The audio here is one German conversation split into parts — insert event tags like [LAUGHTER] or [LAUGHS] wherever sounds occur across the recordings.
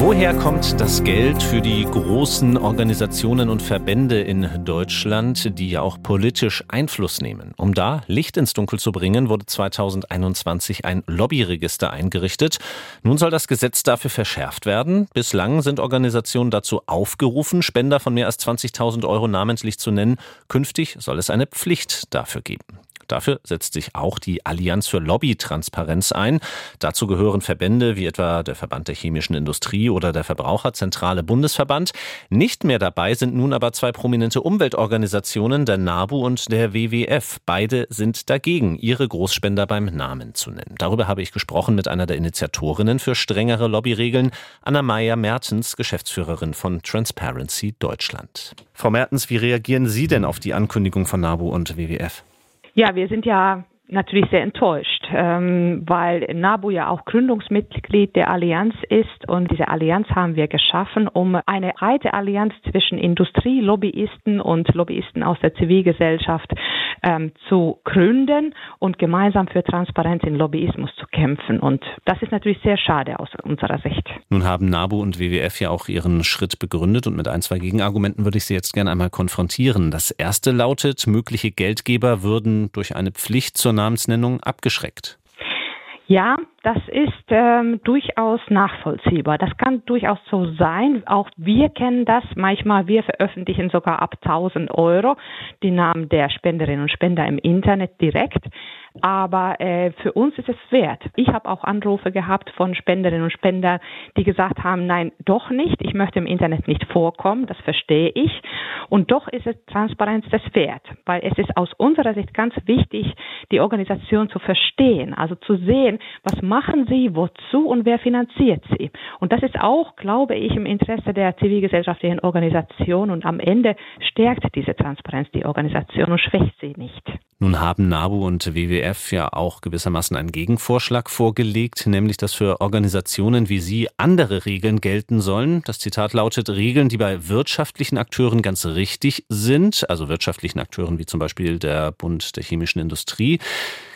Woher kommt das Geld für die großen Organisationen und Verbände in Deutschland, die ja auch politisch Einfluss nehmen? Um da Licht ins Dunkel zu bringen, wurde 2021 ein Lobbyregister eingerichtet. Nun soll das Gesetz dafür verschärft werden. Bislang sind Organisationen dazu aufgerufen, Spender von mehr als 20.000 Euro namentlich zu nennen. Künftig soll es eine Pflicht dafür geben. Dafür setzt sich auch die Allianz für Lobbytransparenz ein. Dazu gehören Verbände wie etwa der Verband der chemischen Industrie oder der Verbraucherzentrale Bundesverband. Nicht mehr dabei sind nun aber zwei prominente Umweltorganisationen, der NABU und der WWF. Beide sind dagegen, ihre Großspender beim Namen zu nennen. Darüber habe ich gesprochen mit einer der Initiatorinnen für strengere Lobbyregeln, Anna Meyer Mertens, Geschäftsführerin von Transparency Deutschland. Frau Mertens, wie reagieren Sie denn auf die Ankündigung von NABU und WWF? Ja, wir sind ja natürlich sehr enttäuscht, ähm, weil NABU ja auch Gründungsmitglied der Allianz ist und diese Allianz haben wir geschaffen, um eine breite Allianz zwischen Industrie, Lobbyisten und Lobbyisten aus der Zivilgesellschaft ähm, zu gründen und gemeinsam für Transparenz in Lobbyismus zu kämpfen. Und das ist natürlich sehr schade aus unserer Sicht. Nun haben NABU und WWF ja auch ihren Schritt begründet und mit ein, zwei Gegenargumenten würde ich Sie jetzt gerne einmal konfrontieren. Das erste lautet, mögliche Geldgeber würden durch eine Pflicht zur Namensnennung abgeschreckt. Ja, das ist ähm, durchaus nachvollziehbar. Das kann durchaus so sein. Auch wir kennen das. Manchmal wir veröffentlichen sogar ab 1000 Euro die Namen der Spenderinnen und Spender im Internet direkt. Aber äh, für uns ist es wert. Ich habe auch Anrufe gehabt von Spenderinnen und Spendern, die gesagt haben, nein, doch nicht. Ich möchte im Internet nicht vorkommen. Das verstehe ich. Und doch ist es Transparenz das wert, weil es ist aus unserer Sicht ganz wichtig, die Organisation zu verstehen, also zu sehen, was machen sie, wozu und wer finanziert sie. Und das ist auch, glaube ich, im Interesse der zivilgesellschaftlichen Organisation und am Ende stärkt diese Transparenz die Organisation und schwächt sie nicht. Nun haben NABU und WWF ja auch gewissermaßen einen Gegenvorschlag vorgelegt, nämlich dass für Organisationen wie Sie andere Regeln gelten sollen. Das Zitat lautet Regeln, die bei wirtschaftlichen Akteuren ganz richtig sind, also wirtschaftlichen Akteuren wie zum Beispiel der Bund der chemischen Industrie,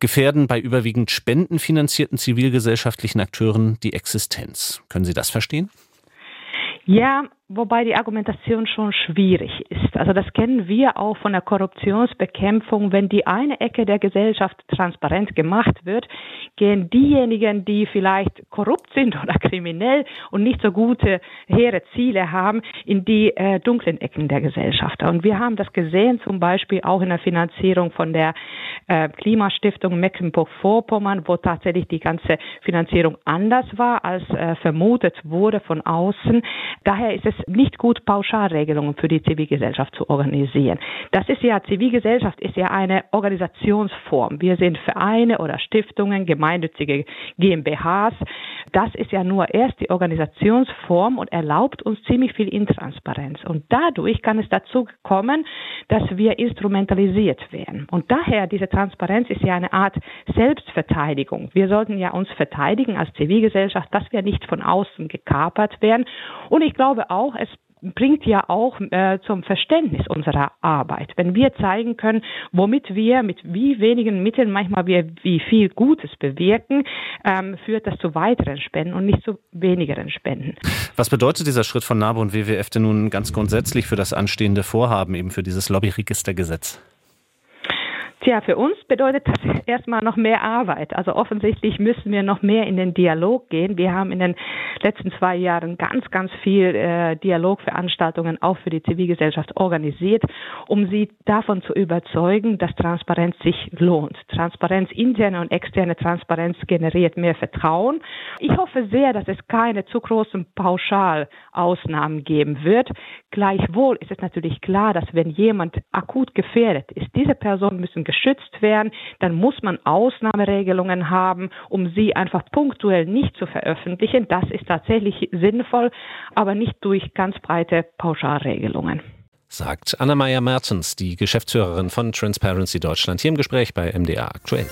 gefährden bei überwiegend spendenfinanzierten zivilgesellschaftlichen Akteuren die Existenz. Können Sie das verstehen? Ja, wobei die Argumentation schon schwierig ist. Also das kennen wir auch von der Korruptionsbekämpfung. Wenn die eine Ecke der Gesellschaft transparent gemacht wird, gehen diejenigen, die vielleicht korrupt sind oder kriminell und nicht so gute, hehre Ziele haben, in die äh, dunklen Ecken der Gesellschaft. Und wir haben das gesehen, zum Beispiel auch in der Finanzierung von der äh, Klimastiftung Mecklenburg-Vorpommern, wo tatsächlich die ganze Finanzierung anders war, als äh, vermutet wurde von außen. Daher ist es es nicht gut, Pauschalregelungen für die Zivilgesellschaft zu organisieren. Das ist ja, Zivilgesellschaft ist ja eine Organisationsform. Wir sind Vereine oder Stiftungen, gemeinnützige GmbHs. Das ist ja nur erst die Organisationsform und erlaubt uns ziemlich viel Intransparenz. Und dadurch kann es dazu kommen, dass wir instrumentalisiert werden. Und daher, diese Transparenz ist ja eine Art Selbstverteidigung. Wir sollten ja uns verteidigen als Zivilgesellschaft, dass wir nicht von außen gekapert werden. Und ich glaube auch, auch, es bringt ja auch äh, zum Verständnis unserer Arbeit. Wenn wir zeigen können, womit wir mit wie wenigen Mitteln manchmal wir wie viel Gutes bewirken, ähm, führt das zu weiteren Spenden und nicht zu wenigeren Spenden. Was bedeutet dieser Schritt von NABU und WWF denn nun ganz grundsätzlich für das anstehende Vorhaben, eben für dieses Lobbyregistergesetz? Tja, für uns bedeutet das [LAUGHS] erstmal noch mehr Arbeit. Also offensichtlich müssen wir noch mehr in den Dialog gehen. Wir haben in den letzten zwei Jahren ganz, ganz viel äh, Dialogveranstaltungen auch für die Zivilgesellschaft organisiert, um sie davon zu überzeugen, dass Transparenz sich lohnt. Transparenz, interne und externe Transparenz generiert mehr Vertrauen. Ich hoffe sehr, dass es keine zu großen Pauschalausnahmen geben wird. Gleichwohl ist es natürlich klar, dass wenn jemand akut gefährdet ist, diese Person müssen geschützt werden, dann muss man Ausnahmeregelungen haben, um sie einfach punktuell nicht zu veröffentlichen. Das ist tatsächlich sinnvoll, aber nicht durch ganz breite Pauschalregelungen. Sagt Anna-Maja Mertens, die Geschäftsführerin von Transparency Deutschland, hier im Gespräch bei MDA aktuell.